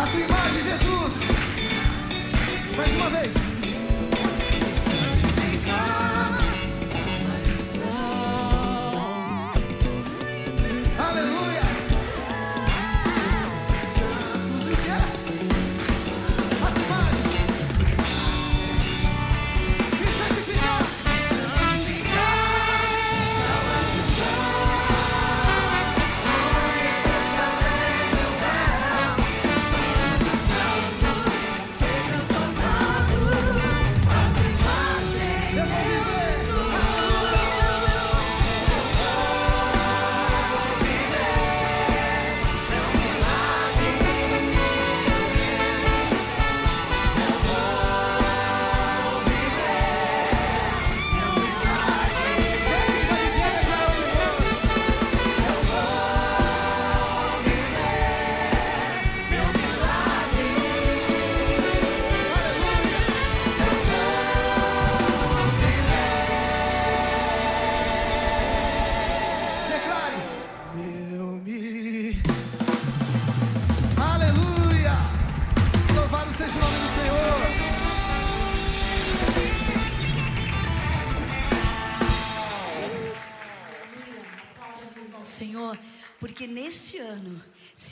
A tua imagem, Jesus. Mais uma vez.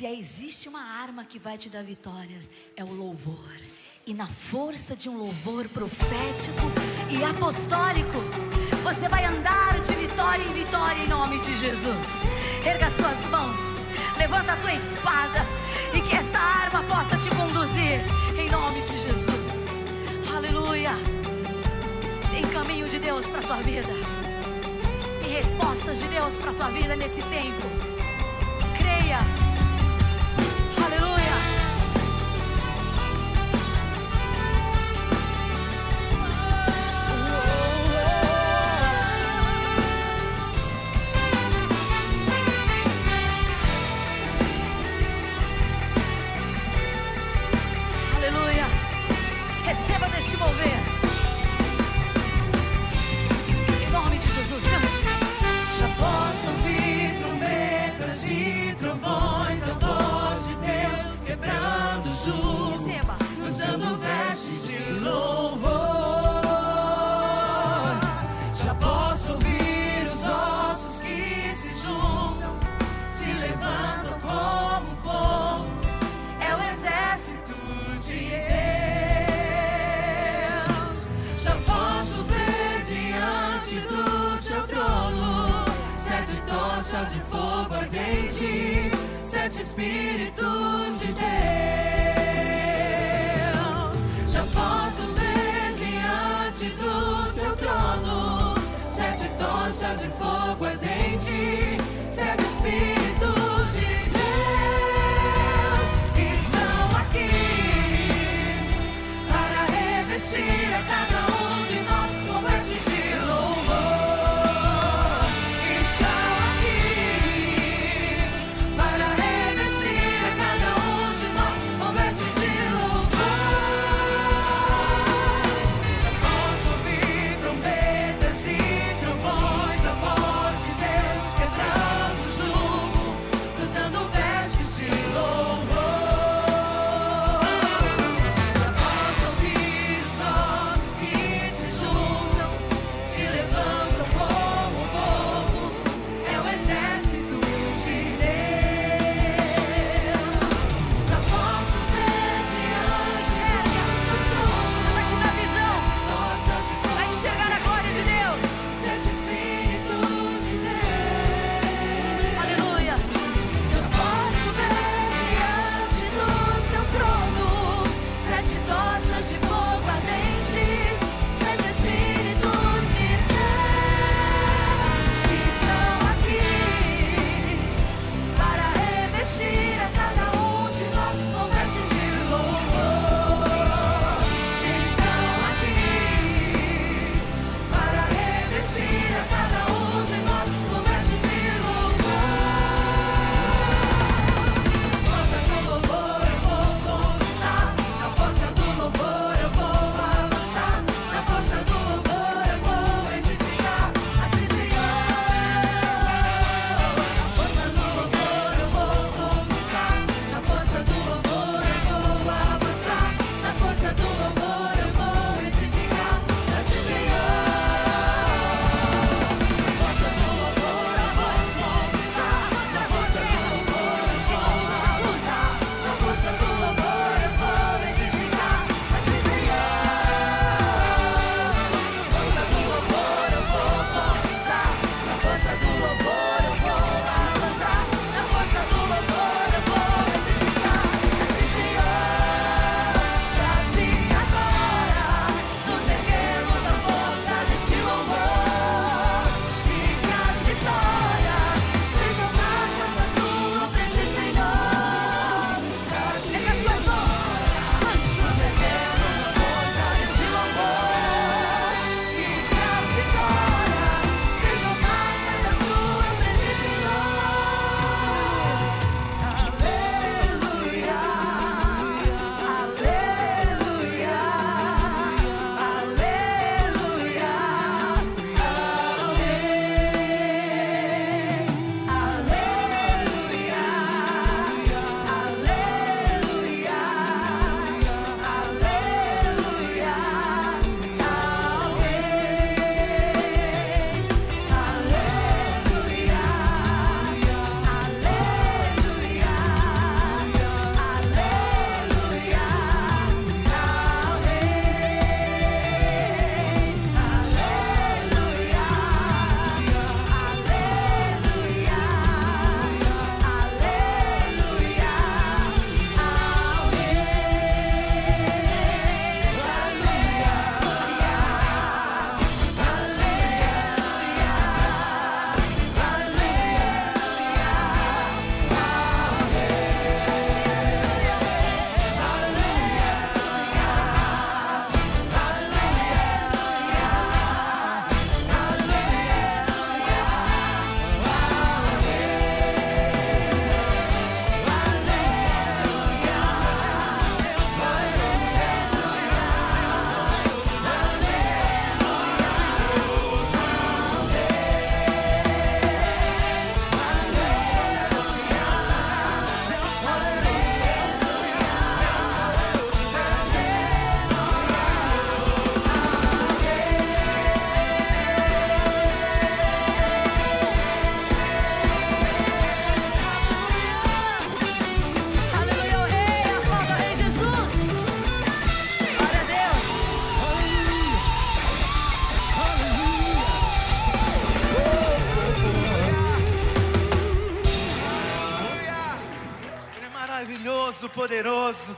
Se existe uma arma que vai te dar vitórias, é o louvor. E na força de um louvor profético e apostólico, você vai andar de vitória em vitória em nome de Jesus. Erga as tuas mãos, levanta a tua espada e que esta arma possa te conduzir em nome de Jesus. Aleluia. Tem caminho de Deus para tua vida. Tem respostas de Deus para tua vida nesse tempo. Ardente, sete espíritos de Deus. Já posso ver diante do seu trono sete tochas de fogo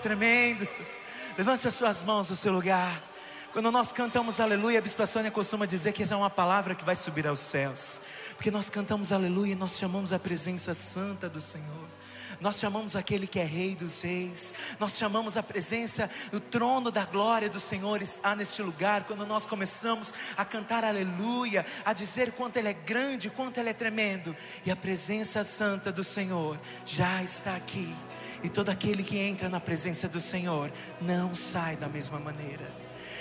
tremendo. Levante as suas mãos no seu lugar. Quando nós cantamos aleluia, a Bispa Sônia costuma dizer que essa é uma palavra que vai subir aos céus. Porque nós cantamos aleluia e nós chamamos a presença santa do Senhor. Nós chamamos aquele que é Rei dos Reis, nós chamamos a presença, o trono da glória do Senhor está neste lugar. Quando nós começamos a cantar aleluia, a dizer quanto Ele é grande, quanto Ele é tremendo, e a presença santa do Senhor já está aqui. E todo aquele que entra na presença do Senhor não sai da mesma maneira.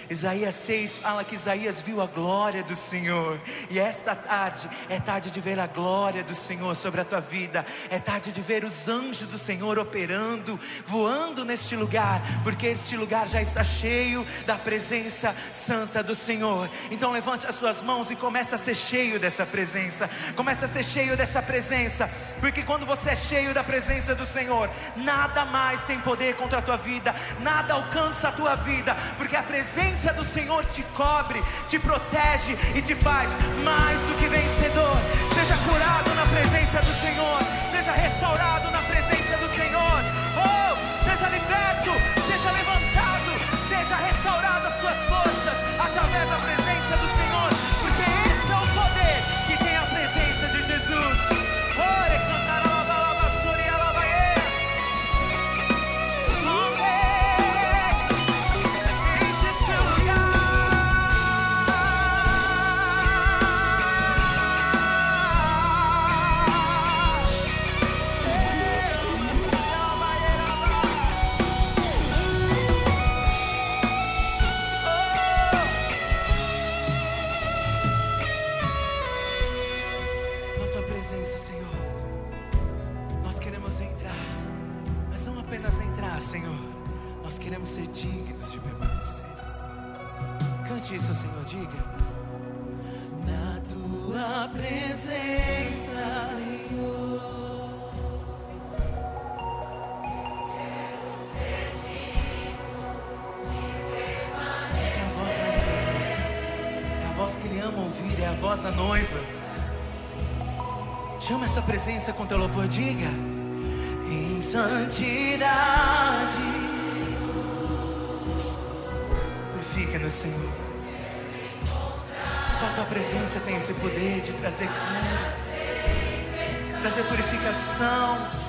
Isaías 6 fala que Isaías viu a glória do Senhor. E esta tarde é tarde de ver a glória do Senhor sobre a tua vida. É tarde de ver os anjos do Senhor operando, voando neste lugar, porque este lugar já está cheio da presença santa do Senhor. Então levante as suas mãos e comece a ser cheio dessa presença. Comece a ser cheio dessa presença, porque quando você é cheio da presença do Senhor, nada mais tem poder contra a tua vida, nada alcança a tua vida, porque a presença do Senhor te cobre, te protege e te faz mais do que vencedor. Seja curado na presença do Senhor, seja restaurado a tua presença tem esse poder de trazer cura, trazer purificação.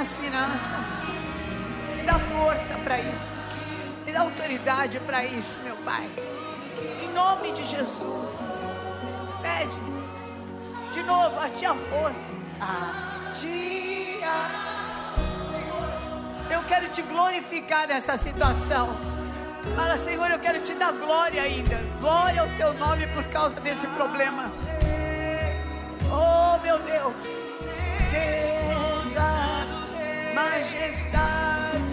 Minhas finanças. Me dá força para isso, me dá autoridade para isso, meu Pai. Em nome de Jesus, pede de novo a ti a força, a ti a Senhor. Eu quero te glorificar nessa situação. Fala, Senhor, eu quero te dar glória ainda. Glória ao teu nome por causa desse problema. Oh, meu Deus. Majestade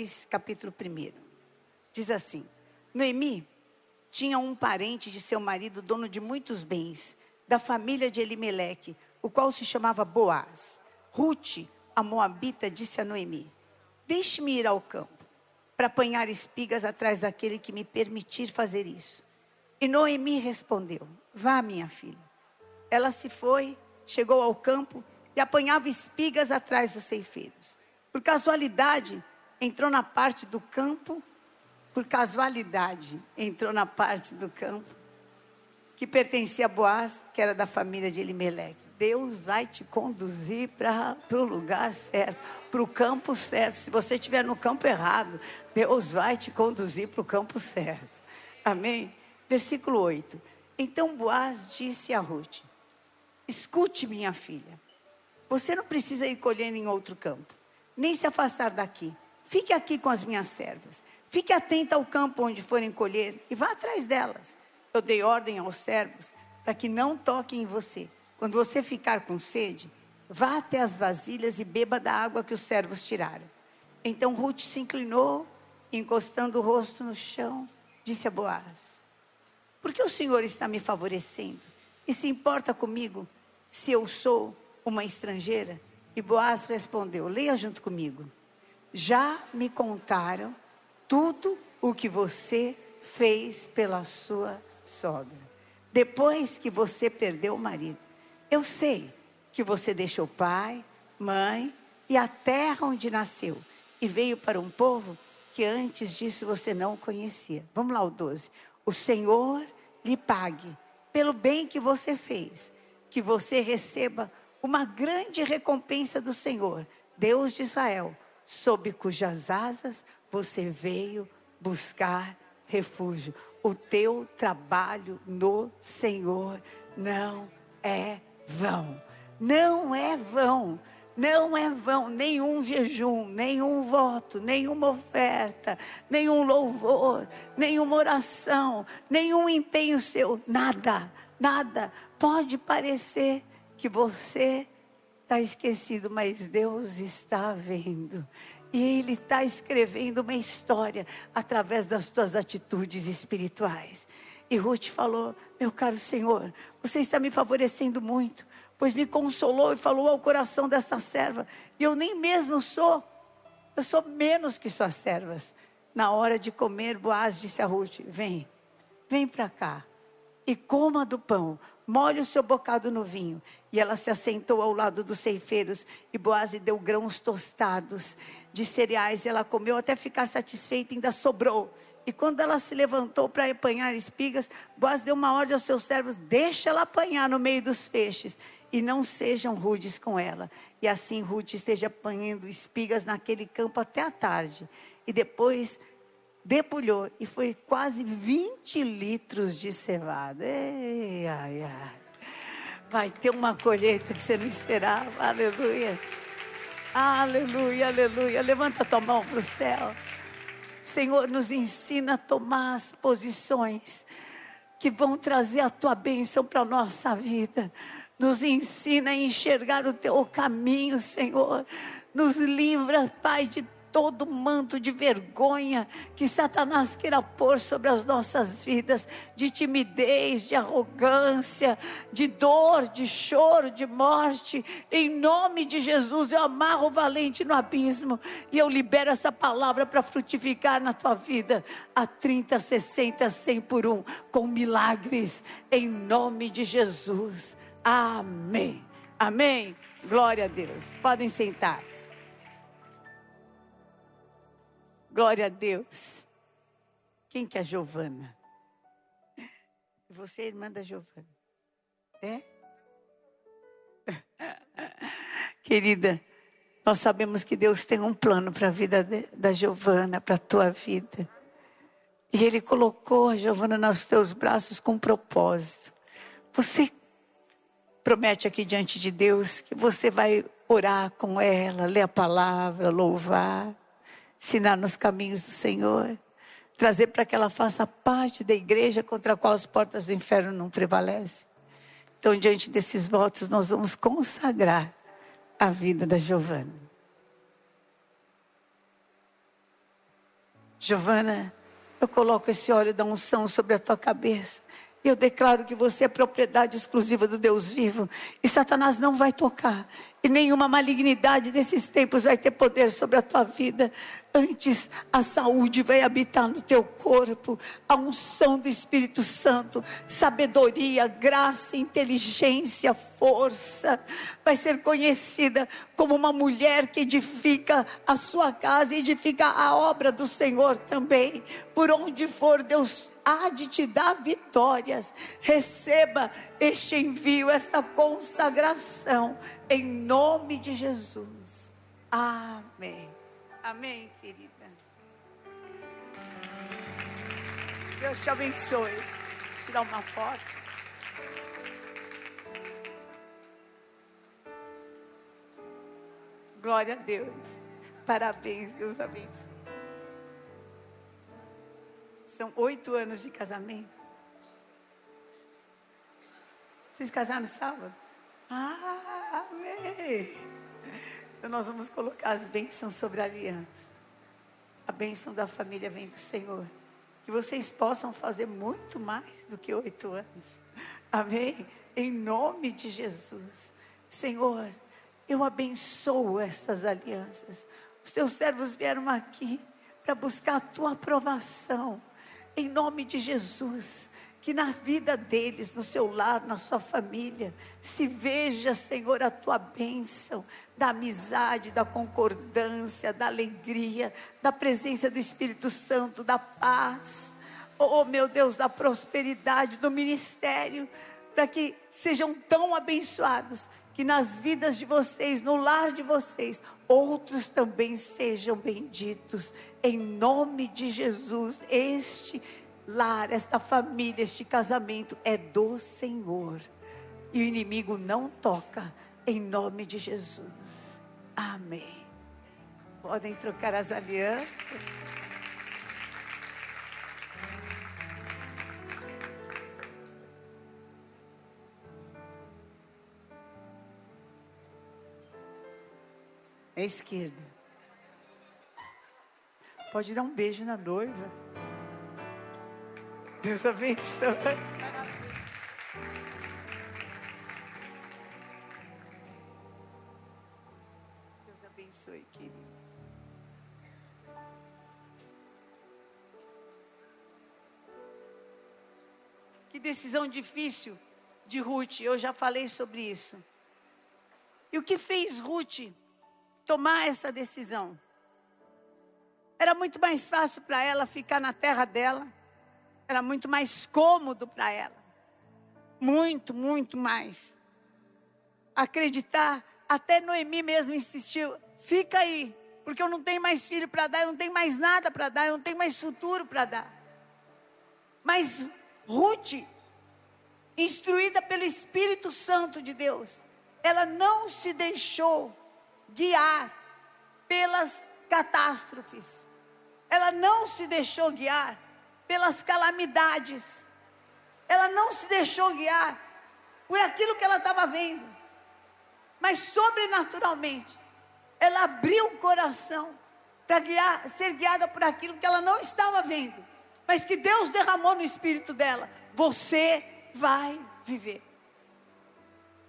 2, capítulo 1. Diz assim: Noemi tinha um parente de seu marido, dono de muitos bens, da família de Elimeleque, o qual se chamava Boaz. Ruth, a moabita, disse a Noemi: Deixe-me ir ao campo para apanhar espigas atrás daquele que me permitir fazer isso. E Noemi respondeu: Vá, minha filha. Ela se foi, chegou ao campo e apanhava espigas atrás dos ceifeiros. Por casualidade, entrou na parte do campo, por casualidade, entrou na parte do campo que pertencia a Boaz, que era da família de Elimeleque. Deus vai te conduzir para o lugar certo, para o campo certo. Se você estiver no campo errado, Deus vai te conduzir para o campo certo. Amém? Versículo 8. Então Boaz disse a Ruth: Escute, minha filha, você não precisa ir colhendo em outro campo, nem se afastar daqui. Fique aqui com as minhas servas. Fique atenta ao campo onde forem colher e vá atrás delas. Eu dei ordem aos servos para que não toquem em você. Quando você ficar com sede, vá até as vasilhas e beba da água que os servos tiraram. Então Ruth se inclinou, encostando o rosto no chão, disse a Boaz: Por que o Senhor está me favorecendo? E se importa comigo se eu sou uma estrangeira? E Boaz respondeu: Leia junto comigo. Já me contaram tudo o que você fez pela sua sogra. Depois que você perdeu o marido, eu sei que você deixou pai, mãe e a terra onde nasceu e veio para um povo que antes disso você não conhecia. Vamos lá, o 12. O Senhor lhe pague pelo bem que você fez, que você receba uma grande recompensa do Senhor, Deus de Israel, sob cujas asas você veio buscar refúgio. O teu trabalho no Senhor não é vão. Não é vão. Não é vão nenhum jejum, nenhum voto, nenhuma oferta, nenhum louvor, nenhuma oração, nenhum empenho seu, nada, nada. Pode parecer que você está esquecido, mas Deus está vendo. E Ele está escrevendo uma história através das tuas atitudes espirituais. E Ruth falou: Meu caro Senhor, você está me favorecendo muito pois me consolou e falou ao coração dessa serva. E eu nem mesmo sou, eu sou menos que suas servas. Na hora de comer, Boaz disse a Ruth: Vem, vem para cá e coma do pão, molhe o seu bocado no vinho. E ela se assentou ao lado dos ceifeiros, e Boaz deu grãos tostados de cereais. Ela comeu até ficar satisfeita, ainda sobrou. E quando ela se levantou para apanhar espigas, Boaz deu uma ordem aos seus servos: deixa ela apanhar no meio dos feixes e não sejam rudes com ela. E assim Ruth esteja apanhando espigas naquele campo até a tarde. E depois debulhou e foi quase 20 litros de cevada. Ei, ai, ai. Vai ter uma colheita que você não esperava. Aleluia. Aleluia, aleluia. Levanta tua mão para o céu. Senhor, nos ensina a tomar as posições que vão trazer a tua bênção para a nossa vida. Nos ensina a enxergar o teu caminho, Senhor. Nos livra, Pai, de todo manto de vergonha que Satanás queira pôr sobre as nossas vidas, de timidez, de arrogância, de dor, de choro, de morte. Em nome de Jesus, eu amarro o valente no abismo e eu libero essa palavra para frutificar na tua vida a 30, 60, 100 por um, com milagres, em nome de Jesus. Amém. Amém. Glória a Deus. Podem sentar. Glória a Deus. Quem que é a Giovana? Você é irmã da Giovana. É? Querida, nós sabemos que Deus tem um plano para a vida de, da Giovana, para a tua vida. E Ele colocou a Giovana nos teus braços com um propósito. Você promete aqui diante de Deus que você vai orar com ela, ler a palavra, louvar, ensinar nos caminhos do Senhor, trazer para que ela faça parte da igreja contra a qual as portas do inferno não prevalecem. Então, diante desses votos, nós vamos consagrar a vida da Giovana. Giovana, eu coloco esse óleo da unção sobre a tua cabeça. Eu declaro que você é propriedade exclusiva do Deus vivo. E Satanás não vai tocar. E nenhuma malignidade desses tempos vai ter poder sobre a tua vida. Antes, a saúde vai habitar no teu corpo, a unção do Espírito Santo, sabedoria, graça, inteligência, força. Vai ser conhecida como uma mulher que edifica a sua casa e edifica a obra do Senhor também. Por onde for, Deus há de te dar vitórias. Receba este envio, esta consagração em nome de Jesus. Amém. Amém, querida. Deus te abençoe. Vou tirar uma foto. Glória a Deus. Parabéns, Deus abençoe. São oito anos de casamento. Vocês casaram sábado? Amém. Então nós vamos colocar as bênçãos sobre a aliança. A bênção da família vem do Senhor. Que vocês possam fazer muito mais do que oito anos. Amém? Em nome de Jesus. Senhor, eu abençoo estas alianças. Os teus servos vieram aqui para buscar a tua aprovação. Em nome de Jesus que na vida deles, no seu lar, na sua família, se veja, Senhor, a tua bênção, da amizade, da concordância, da alegria, da presença do Espírito Santo, da paz, oh meu Deus, da prosperidade, do ministério, para que sejam tão abençoados que nas vidas de vocês, no lar de vocês, outros também sejam benditos, em nome de Jesus, este lar, esta família, este casamento é do Senhor. E o inimigo não toca, em nome de Jesus. Amém. Podem trocar as alianças. É esquerda. Pode dar um beijo na noiva. Deus abençoe. Deus abençoe, queridos. Que decisão difícil de Ruth, eu já falei sobre isso. E o que fez Ruth tomar essa decisão? Era muito mais fácil para ela ficar na terra dela, era muito mais cômodo para ela. Muito, muito mais. Acreditar, até Noemi mesmo insistiu: fica aí, porque eu não tenho mais filho para dar, eu não tenho mais nada para dar, eu não tenho mais futuro para dar. Mas Ruth, instruída pelo Espírito Santo de Deus, ela não se deixou guiar pelas catástrofes. Ela não se deixou guiar pelas calamidades. Ela não se deixou guiar por aquilo que ela estava vendo. Mas sobrenaturalmente, ela abriu o coração para guiar, ser guiada por aquilo que ela não estava vendo, mas que Deus derramou no espírito dela. Você vai viver.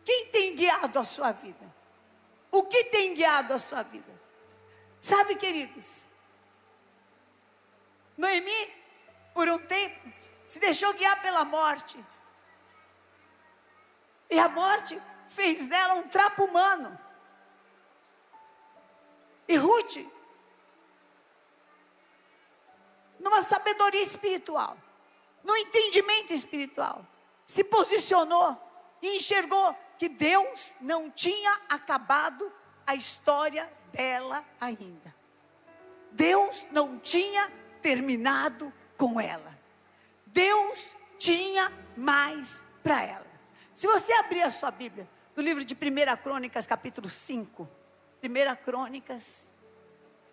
Quem tem guiado a sua vida? O que tem guiado a sua vida? Sabe, queridos, Noemi, por um tempo, se deixou guiar pela morte. E a morte fez dela um trapo humano. E Ruth, numa sabedoria espiritual, no entendimento espiritual, se posicionou e enxergou que Deus não tinha acabado a história dela ainda. Deus não tinha terminado com ela. Deus tinha mais para ela. Se você abrir a sua Bíblia, no livro de 1 Crônicas, capítulo 5. 1 Crônicas,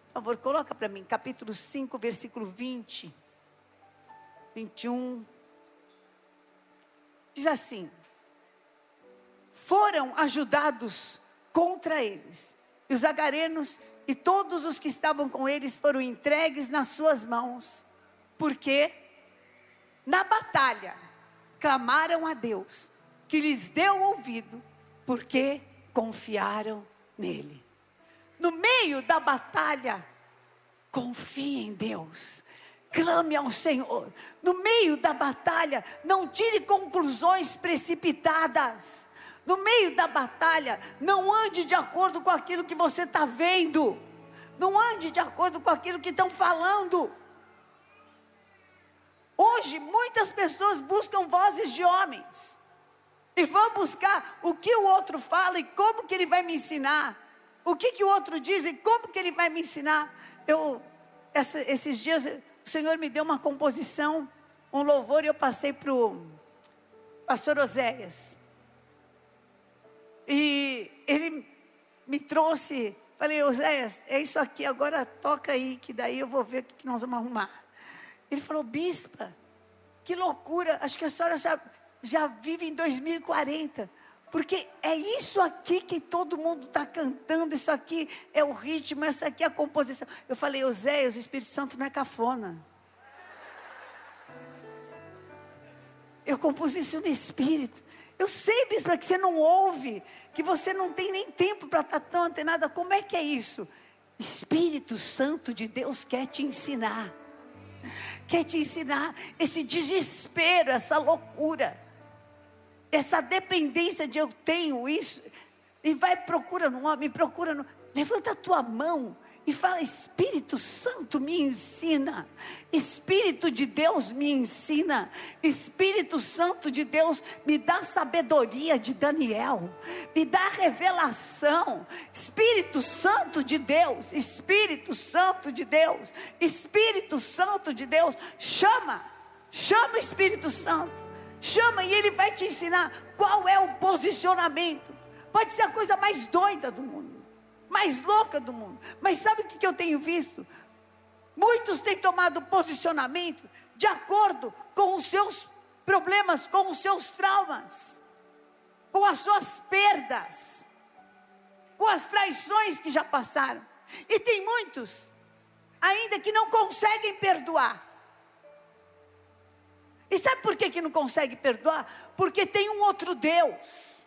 por favor, coloca para mim, capítulo 5, versículo 20, 21. Diz assim: Foram ajudados contra eles, e os agarenos e todos os que estavam com eles foram entregues nas suas mãos, porque na batalha clamaram a Deus, que lhes deu ouvido, porque confiaram nele. No meio da batalha, confie em Deus. Clame ao Senhor. No meio da batalha, não tire conclusões precipitadas. No meio da batalha, não ande de acordo com aquilo que você está vendo. Não ande de acordo com aquilo que estão falando. Hoje, muitas pessoas buscam vozes de homens. E vão buscar o que o outro fala e como que ele vai me ensinar. O que, que o outro diz e como que ele vai me ensinar. Eu, essa, esses dias, o Senhor me deu uma composição, um louvor, e eu passei para o pastor Oséias. E ele me trouxe, falei, Oséias, é isso aqui, agora toca aí, que daí eu vou ver o que nós vamos arrumar. Ele falou, bispa, que loucura, acho que a senhora já, já vive em 2040. Porque é isso aqui que todo mundo está cantando, isso aqui é o ritmo, essa aqui é a composição. Eu falei, Oséias, o Espírito Santo não é cafona. Eu compus isso no Espírito. Eu sei, bispo, que você não ouve, que você não tem nem tempo para estar tão antenada. Como é que é isso? Espírito Santo de Deus quer te ensinar. Quer te ensinar esse desespero, essa loucura, essa dependência de eu tenho isso. E vai procura no homem, procura no. Levanta a tua mão e fala: Espírito Santo me ensina, Espírito de Deus me ensina, Espírito Santo de Deus me dá sabedoria de Daniel, me dá revelação, Espírito Santo de Deus, Espírito Santo de Deus, Espírito Santo de Deus, chama, chama o Espírito Santo, chama e ele vai te ensinar qual é o posicionamento. Pode ser a coisa mais doida do mundo. Mais louca do mundo. Mas sabe o que eu tenho visto? Muitos têm tomado posicionamento de acordo com os seus problemas, com os seus traumas, com as suas perdas, com as traições que já passaram. E tem muitos ainda que não conseguem perdoar. E sabe por que, que não consegue perdoar? Porque tem um outro Deus.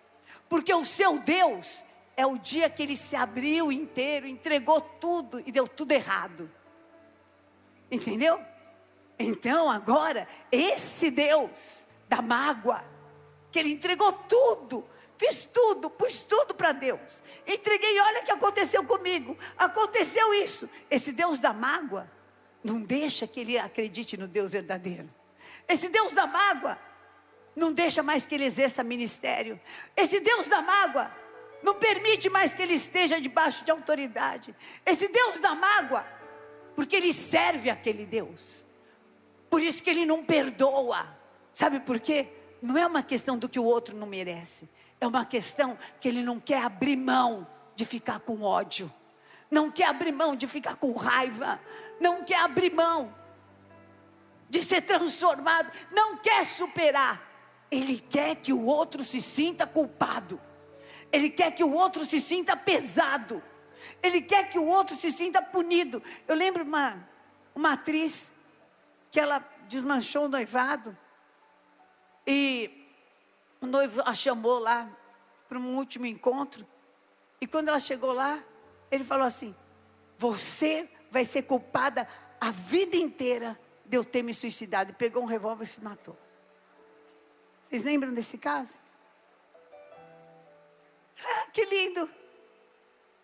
Porque o seu Deus é o dia que ele se abriu inteiro, entregou tudo e deu tudo errado. Entendeu? Então agora, esse Deus da mágoa, que ele entregou tudo, fiz tudo, pus tudo para Deus, entreguei, olha o que aconteceu comigo, aconteceu isso. Esse Deus da mágoa, não deixa que ele acredite no Deus verdadeiro. Esse Deus da mágoa não deixa mais que ele exerça ministério. Esse Deus da mágoa não permite mais que ele esteja debaixo de autoridade. Esse Deus da mágoa, porque ele serve aquele Deus. Por isso que ele não perdoa. Sabe por quê? Não é uma questão do que o outro não merece. É uma questão que ele não quer abrir mão de ficar com ódio. Não quer abrir mão de ficar com raiva. Não quer abrir mão de ser transformado, não quer superar. Ele quer que o outro se sinta culpado. Ele quer que o outro se sinta pesado. Ele quer que o outro se sinta punido. Eu lembro uma, uma atriz que ela desmanchou o noivado e o noivo a chamou lá para um último encontro. E quando ela chegou lá, ele falou assim: Você vai ser culpada a vida inteira de eu ter me suicidado. E pegou um revólver e se matou. Vocês lembram desse caso? Ah, que lindo!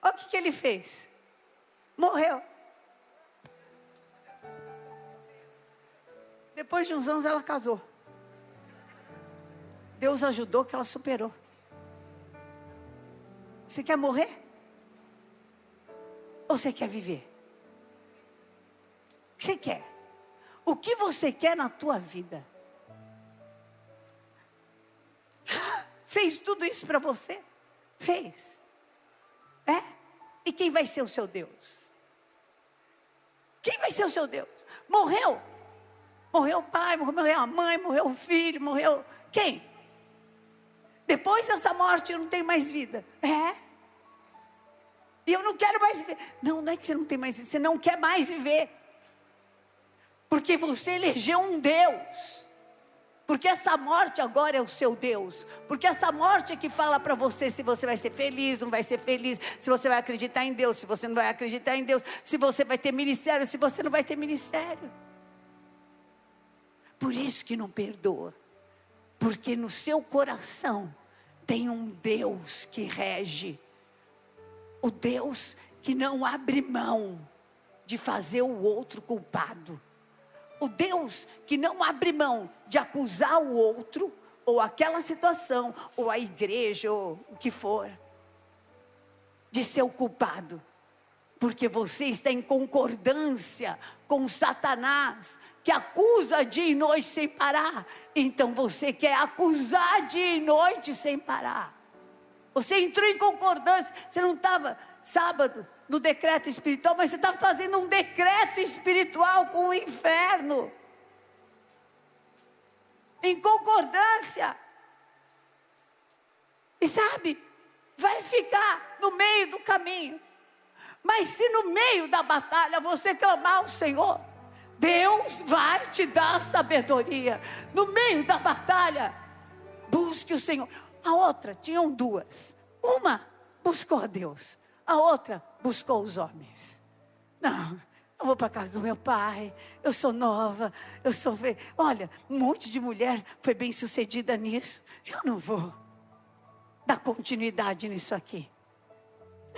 Olha o que, que ele fez. Morreu. Depois de uns anos ela casou. Deus ajudou que ela superou. Você quer morrer? Ou você quer viver? O que você quer? O que você quer na tua vida? Fez tudo isso para você? Fez. É? E quem vai ser o seu Deus? Quem vai ser o seu Deus? Morreu. Morreu o pai, morreu a mãe, morreu o filho, morreu. Quem? Depois dessa morte eu não tenho mais vida. É? E eu não quero mais viver. Não, não é que você não tem mais vida, você não quer mais viver. Porque você elegeu um Deus. Porque essa morte agora é o seu Deus. Porque essa morte é que fala para você se você vai ser feliz, não vai ser feliz, se você vai acreditar em Deus, se você não vai acreditar em Deus, se você vai ter ministério, se você não vai ter ministério. Por isso que não perdoa. Porque no seu coração tem um Deus que rege. O Deus que não abre mão de fazer o outro culpado o Deus que não abre mão de acusar o outro, ou aquela situação, ou a igreja, ou o que for, de ser o culpado, porque você está em concordância com Satanás, que acusa dia e noite sem parar, então você quer acusar dia e noite sem parar. Você entrou em concordância, você não estava sábado, no decreto espiritual, mas você está fazendo um decreto espiritual com o inferno. Em concordância. E sabe, vai ficar no meio do caminho. Mas se no meio da batalha você clamar ao Senhor, Deus vai te dar sabedoria. No meio da batalha, busque o Senhor. A outra, tinham duas. Uma buscou a Deus, a outra buscou os homens. Não, eu vou para casa do meu pai, eu sou nova, eu sou. Ve... Olha, um monte de mulher foi bem sucedida nisso. Eu não vou dar continuidade nisso aqui.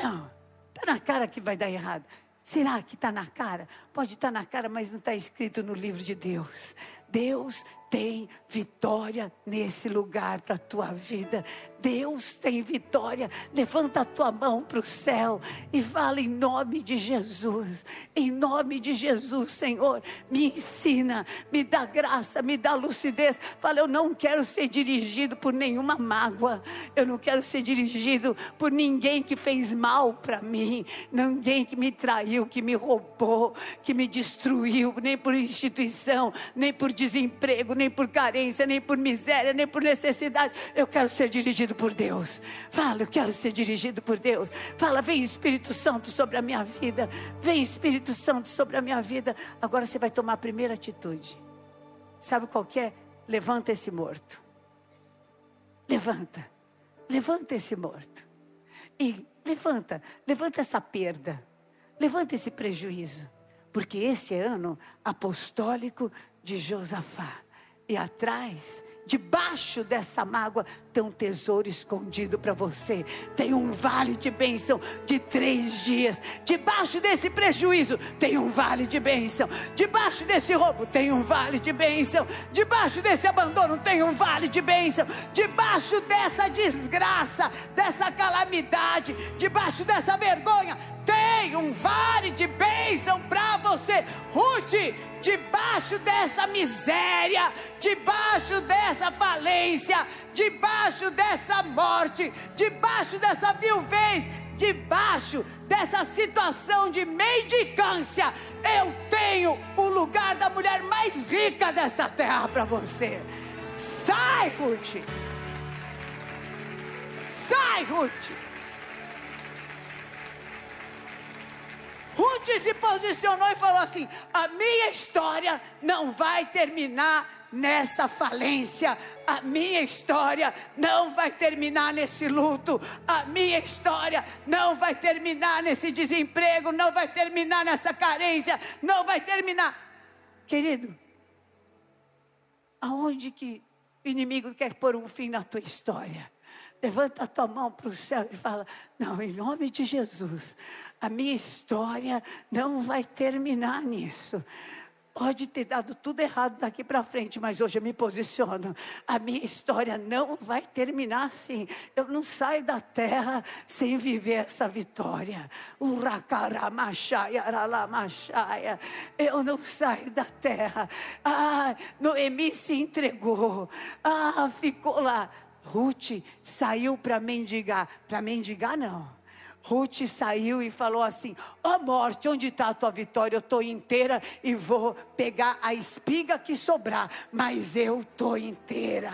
Não, está na cara que vai dar errado. Será que está na cara? Pode estar tá na cara, mas não está escrito no livro de Deus. Deus tem vitória nesse lugar para a tua vida. Deus tem vitória. Levanta a tua mão para o céu e fala em nome de Jesus. Em nome de Jesus, Senhor, me ensina, me dá graça, me dá lucidez. Fala, eu não quero ser dirigido por nenhuma mágoa. Eu não quero ser dirigido por ninguém que fez mal para mim, ninguém que me traiu, que me roubou, que me destruiu, nem por instituição, nem por desemprego, nem por carência, nem por miséria, nem por necessidade. Eu quero ser dirigido por Deus. Fala, eu quero ser dirigido por Deus. Fala, vem Espírito Santo sobre a minha vida. Vem Espírito Santo sobre a minha vida. Agora você vai tomar a primeira atitude. Sabe qual que é? Levanta esse morto. Levanta. Levanta esse morto. E levanta, levanta essa perda. Levanta esse prejuízo. Porque esse é ano apostólico de Josafá. E atrás, debaixo dessa mágoa, tem um tesouro escondido para você. Tem um vale de bênção de três dias. Debaixo desse prejuízo, tem um vale de bênção. Debaixo desse roubo, tem um vale de bênção. Debaixo desse abandono, tem um vale de bênção. Debaixo dessa desgraça, dessa calamidade, debaixo dessa vergonha, tem um vale de bênção para você. Ruth, debaixo dessa miséria, debaixo dessa falência, debaixo dessa morte, debaixo dessa viuvez, debaixo dessa situação de mendicância, eu tenho o lugar da mulher mais rica dessa terra para você. Sai, Ruth! Sai, Ruth! Ruth se posicionou e falou assim: a minha história não vai terminar nessa falência, a minha história não vai terminar nesse luto, a minha história não vai terminar nesse desemprego, não vai terminar nessa carência, não vai terminar. Querido, aonde que o inimigo quer pôr um fim na tua história? Levanta a tua mão para o céu e fala: Não, em nome de Jesus, a minha história não vai terminar nisso. Pode ter dado tudo errado daqui para frente, mas hoje eu me posiciono. A minha história não vai terminar assim. Eu não saio da terra sem viver essa vitória. Eu não saio da terra. Ah, Noemi se entregou. Ah, ficou lá. Ruth saiu para mendigar. Para mendigar, não. Ruth saiu e falou assim: Ó oh morte, onde está a tua vitória? Eu estou inteira e vou pegar a espiga que sobrar, mas eu estou inteira.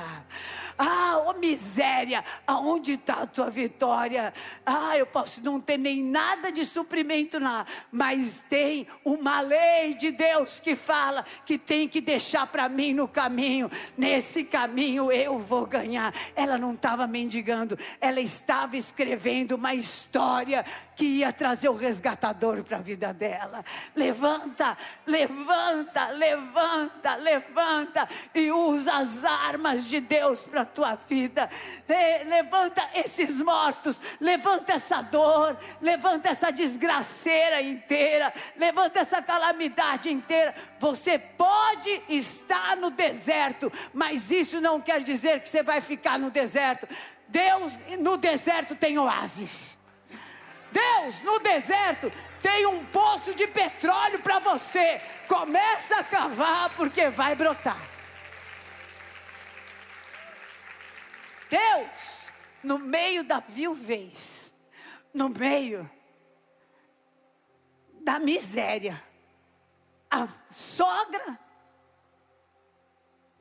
Ah, ô oh miséria, aonde está a tua vitória? Ah, eu posso não ter nem nada de suprimento lá, mas tem uma lei de Deus que fala que tem que deixar para mim no caminho. Nesse caminho eu vou ganhar. Ela não estava mendigando, ela estava escrevendo uma história que ia trazer o resgatador para a vida dela. Levanta, levanta, levanta, levanta e usa as armas de Deus para a tua vida. Levanta esses mortos, levanta essa dor, levanta essa desgraceira inteira, levanta essa calamidade inteira. Você pode estar no deserto, mas isso não quer dizer que você vai ficar no deserto. Deus no deserto tem oásis. Deus no deserto tem um poço de petróleo para você. Começa a cavar porque vai brotar. Deus, no meio da viuvez, no meio da miséria, a sogra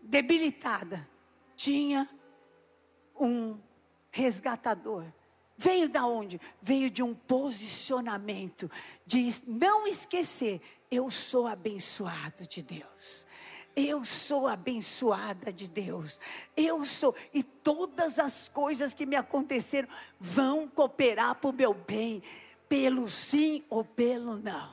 debilitada tinha um resgatador Veio da onde? Veio de um posicionamento de não esquecer, eu sou abençoado de Deus. Eu sou abençoada de Deus. Eu sou e todas as coisas que me aconteceram vão cooperar para o meu bem, pelo sim ou pelo não.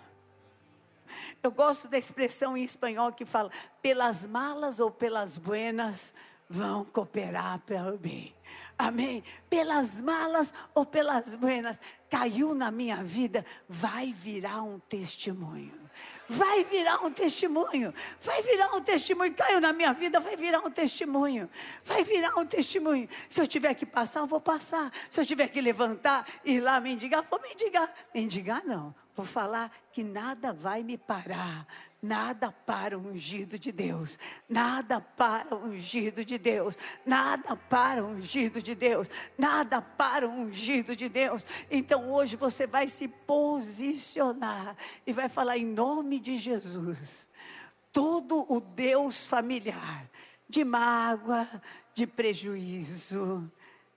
Eu gosto da expressão em espanhol que fala: pelas malas ou pelas buenas vão cooperar pelo bem. Amém. Pelas malas ou pelas buenas, caiu na minha vida, vai virar um testemunho. Vai virar um testemunho. Vai virar um testemunho. Caiu na minha vida, vai virar um testemunho. Vai virar um testemunho. Se eu tiver que passar, eu vou passar. Se eu tiver que levantar e ir lá mendigar, vou mendigar. Mendigar não. Vou falar que nada vai me parar. Nada para o ungido de Deus. Nada para o ungido de Deus. Nada para o ungido de Deus. Nada para o ungido de Deus. Então hoje você vai se posicionar e vai falar em nome de Jesus. Todo o Deus familiar de mágoa, de prejuízo,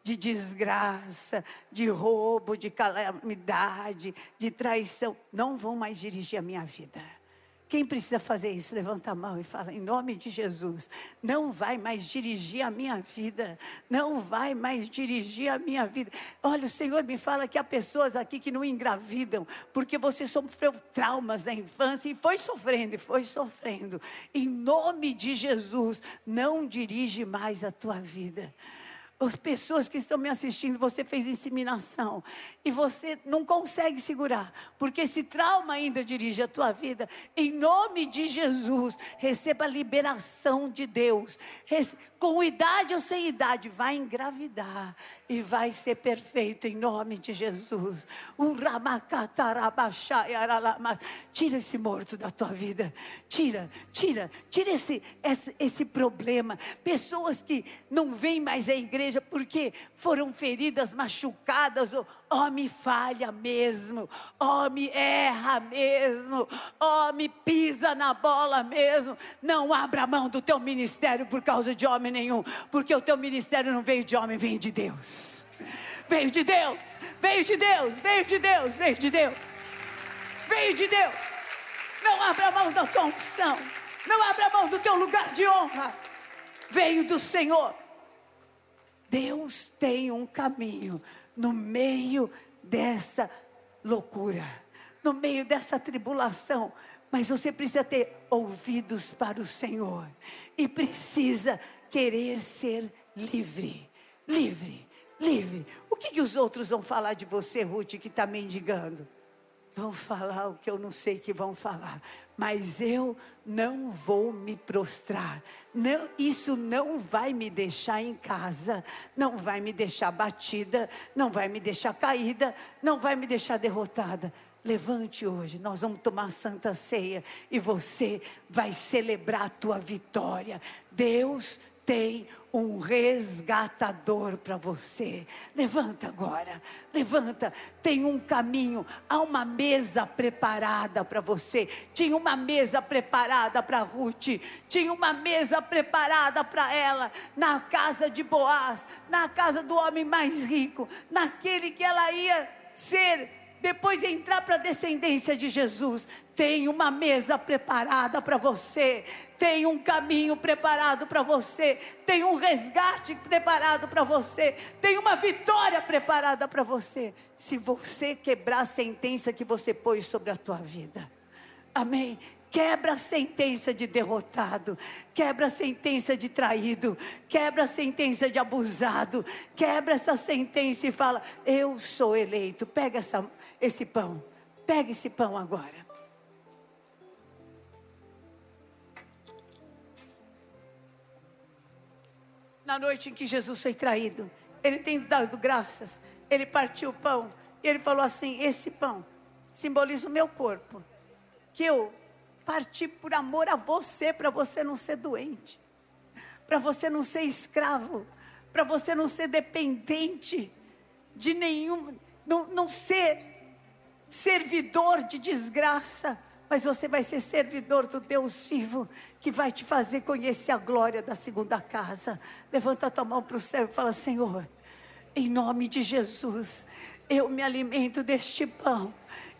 de desgraça, de roubo, de calamidade, de traição, não vão mais dirigir a minha vida. Quem precisa fazer isso? Levanta a mão e fala: em nome de Jesus, não vai mais dirigir a minha vida, não vai mais dirigir a minha vida. Olha, o Senhor me fala que há pessoas aqui que não engravidam, porque você sofreu traumas na infância e foi sofrendo, e foi sofrendo. Em nome de Jesus, não dirige mais a tua vida. As pessoas que estão me assistindo, você fez inseminação e você não consegue segurar, porque esse trauma ainda dirige a tua vida. Em nome de Jesus, receba a liberação de Deus. Com idade ou sem idade, vai engravidar e vai ser perfeito em nome de Jesus. Tira esse morto da tua vida. Tira, tira, tira esse, esse, esse problema. Pessoas que não vêm mais à igreja porque foram feridas, machucadas. Homem falha mesmo. Homem erra mesmo. Homem pisa na bola mesmo. Não abra mão do teu ministério por causa de homem nenhum. Porque o teu ministério não veio de homem, veio de Deus. Veio de Deus, veio de Deus, veio de Deus, veio de Deus. Veio de Deus. Não abra mão da tua unção. Não abra mão do teu lugar de honra. Veio do Senhor. Deus tem um caminho no meio dessa loucura, no meio dessa tribulação. Mas você precisa ter ouvidos para o Senhor e precisa querer ser livre. Livre livre. O que, que os outros vão falar de você, Ruth, que está mendigando? Vão falar o que eu não sei que vão falar, mas eu não vou me prostrar. Não, isso não vai me deixar em casa, não vai me deixar batida, não vai me deixar caída, não vai me deixar derrotada. Levante hoje, nós vamos tomar santa ceia e você vai celebrar a tua vitória. Deus tem um resgatador para você. Levanta agora, levanta. Tem um caminho, há uma mesa preparada para você. Tinha uma mesa preparada para Ruth, tinha uma mesa preparada para ela na casa de Boaz, na casa do homem mais rico, naquele que ela ia ser depois entrar para a descendência de Jesus, tem uma mesa preparada para você, tem um caminho preparado para você, tem um resgate preparado para você, tem uma vitória preparada para você, se você quebrar a sentença que você pôs sobre a tua vida. Amém. Quebra a sentença de derrotado, quebra a sentença de traído, quebra a sentença de abusado, quebra essa sentença e fala: Eu sou eleito. Pega essa, esse pão, pega esse pão agora. Na noite em que Jesus foi traído, ele tem dado graças, ele partiu o pão e ele falou assim: Esse pão simboliza o meu corpo, que eu parti por amor a você, para você não ser doente, para você não ser escravo, para você não ser dependente de nenhum, não, não ser servidor de desgraça, mas você vai ser servidor do Deus vivo, que vai te fazer conhecer a glória da segunda casa. Levanta a tua mão para o céu e fala: Senhor, em nome de Jesus, eu me alimento deste pão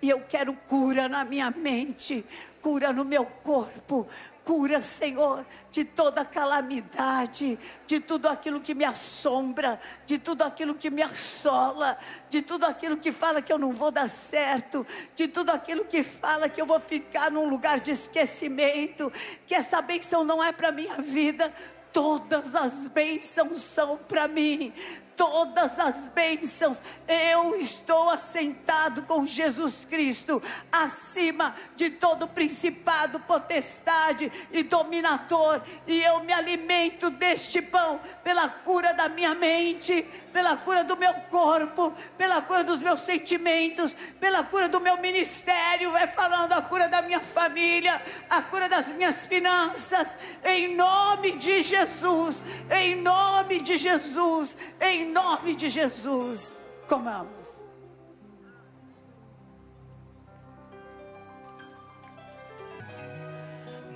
e eu quero cura na minha mente, cura no meu corpo, cura, Senhor, de toda calamidade, de tudo aquilo que me assombra, de tudo aquilo que me assola, de tudo aquilo que fala que eu não vou dar certo, de tudo aquilo que fala que eu vou ficar num lugar de esquecimento, que essa bênção não é para minha vida. Todas as bênçãos são para mim. Todas as bênçãos, eu estou assentado com Jesus Cristo, acima de todo principado, potestade e dominador, e eu me alimento deste pão pela cura da minha mente, pela cura do meu corpo, pela cura dos meus sentimentos, pela cura do meu ministério, vai falando a cura da minha família, a cura das minhas finanças, em nome de Jesus, em nome de Jesus, em nome de Jesus. Comamos.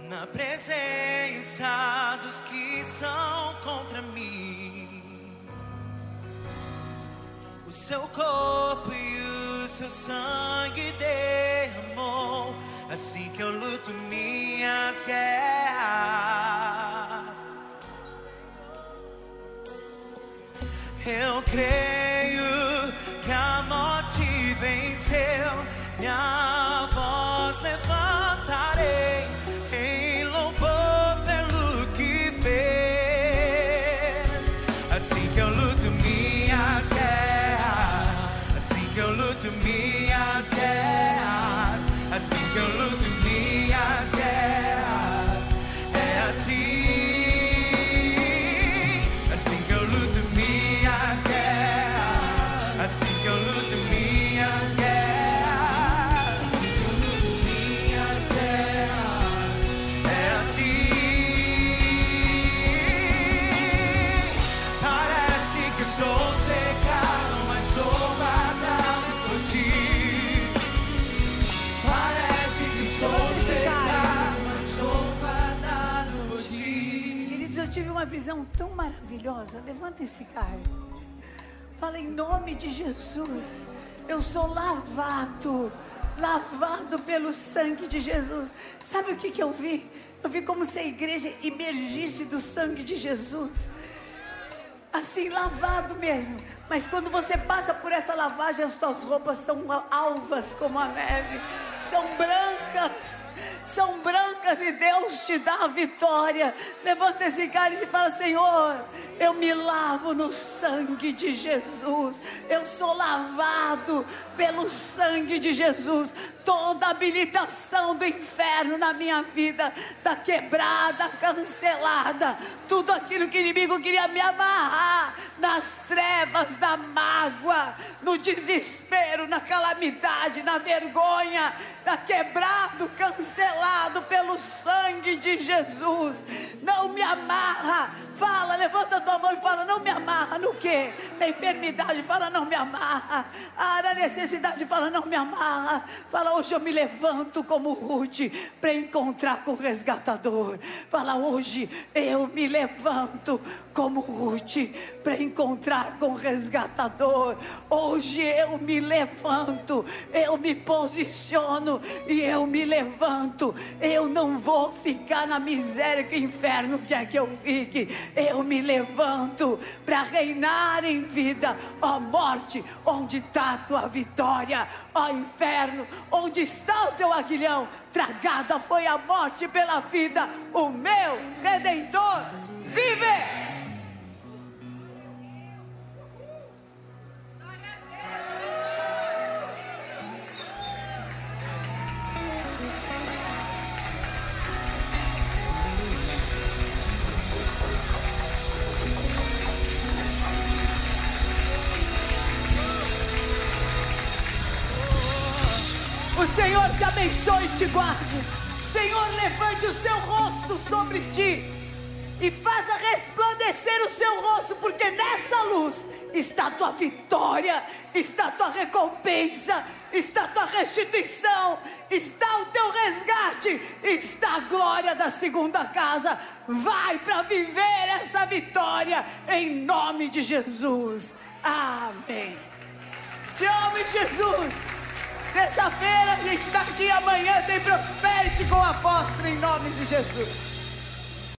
Na presença dos que são contra mim, o seu corpo e o seu sangue derramou, assim que eu luto minhas guerras. Eu creio que a morte venceu, minha voz levantarei maravilhosa. Levanta esse cara. Fala em nome de Jesus. Eu sou lavado, lavado pelo sangue de Jesus. Sabe o que, que eu vi? Eu vi como se a igreja emergisse do sangue de Jesus. Assim, lavado mesmo. Mas quando você passa por essa lavagem, as tuas roupas são alvas como a neve, são brancas, são brancas e Deus te dá a vitória. Levanta esse cálice e fala: Senhor, eu me lavo no sangue de Jesus, eu sou lavado pelo sangue de Jesus. Toda habilitação do inferno na minha vida está quebrada, cancelada. Tudo aquilo que o inimigo queria me amarrar nas trevas da mágoa, no desespero, na calamidade, na vergonha, está quebrado, cancelado pelo sangue de Jesus. Não me amarra. Fala, levanta tua mão e fala: Não me amarra no quê? Na enfermidade, fala: Não me amarra. Ah, na necessidade, fala: Não me amarra. Fala: Hoje eu me levanto como Ruth para encontrar com o resgatador. Fala: Hoje eu me levanto como Ruth para encontrar com o resgatador. Hoje eu me levanto, eu me posiciono e eu me levanto. Eu não vou ficar na miséria que o inferno quer que eu fique. Eu me levanto para reinar em vida. Ó morte, onde está a tua vitória? Ó inferno, onde está o teu aguilhão? Tragada foi a morte pela vida. O meu redentor vive. Segunda casa. Vai para viver essa vitória em nome de Jesus. Amém. Te amo, Jesus. Terça-feira a gente está aqui, amanhã tem Prosperity com o apóstolo em nome de Jesus.